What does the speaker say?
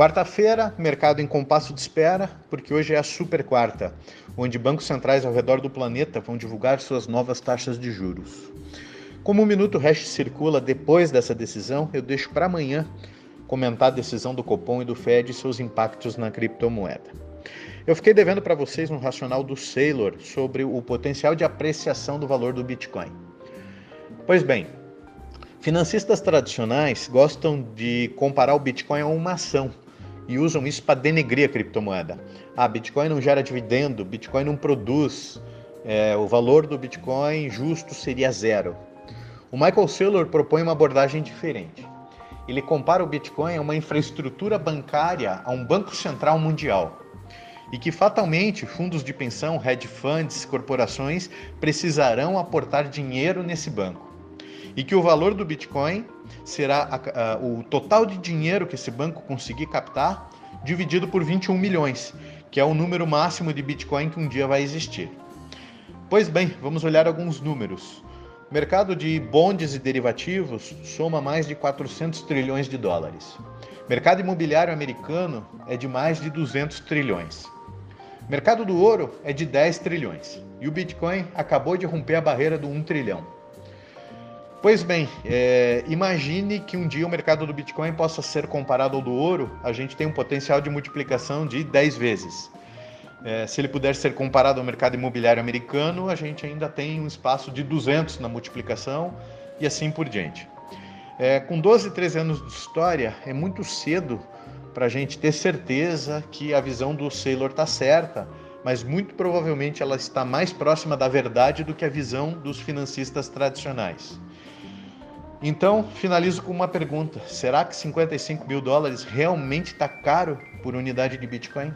Quarta-feira, mercado em compasso de espera, porque hoje é a super quarta, onde bancos centrais ao redor do planeta vão divulgar suas novas taxas de juros. Como o Minuto Hash circula depois dessa decisão, eu deixo para amanhã comentar a decisão do Copom e do Fed e seus impactos na criptomoeda. Eu fiquei devendo para vocês um racional do Saylor sobre o potencial de apreciação do valor do Bitcoin. Pois bem, financistas tradicionais gostam de comparar o Bitcoin a uma ação e usam isso para denegrir a criptomoeda. Ah, Bitcoin não gera dividendo, Bitcoin não produz, é, o valor do Bitcoin justo seria zero. O Michael Saylor propõe uma abordagem diferente. Ele compara o Bitcoin a uma infraestrutura bancária a um banco central mundial e que fatalmente fundos de pensão, hedge funds, corporações precisarão aportar dinheiro nesse banco e que o valor do Bitcoin será a, a, o total de dinheiro que esse banco conseguir captar dividido por 21 milhões, que é o número máximo de Bitcoin que um dia vai existir. Pois bem, vamos olhar alguns números. O mercado de bondes e derivativos soma mais de 400 trilhões de dólares. O mercado imobiliário americano é de mais de 200 trilhões. O mercado do ouro é de 10 trilhões. E o Bitcoin acabou de romper a barreira do 1 trilhão. Pois bem, é, imagine que um dia o mercado do Bitcoin possa ser comparado ao do ouro, a gente tem um potencial de multiplicação de 10 vezes. É, se ele puder ser comparado ao mercado imobiliário americano, a gente ainda tem um espaço de 200 na multiplicação e assim por diante. É, com 12, 13 anos de história, é muito cedo para a gente ter certeza que a visão do Saylor está certa, mas muito provavelmente ela está mais próxima da verdade do que a visão dos financistas tradicionais. Então, finalizo com uma pergunta: será que 55 mil dólares realmente está caro por unidade de Bitcoin?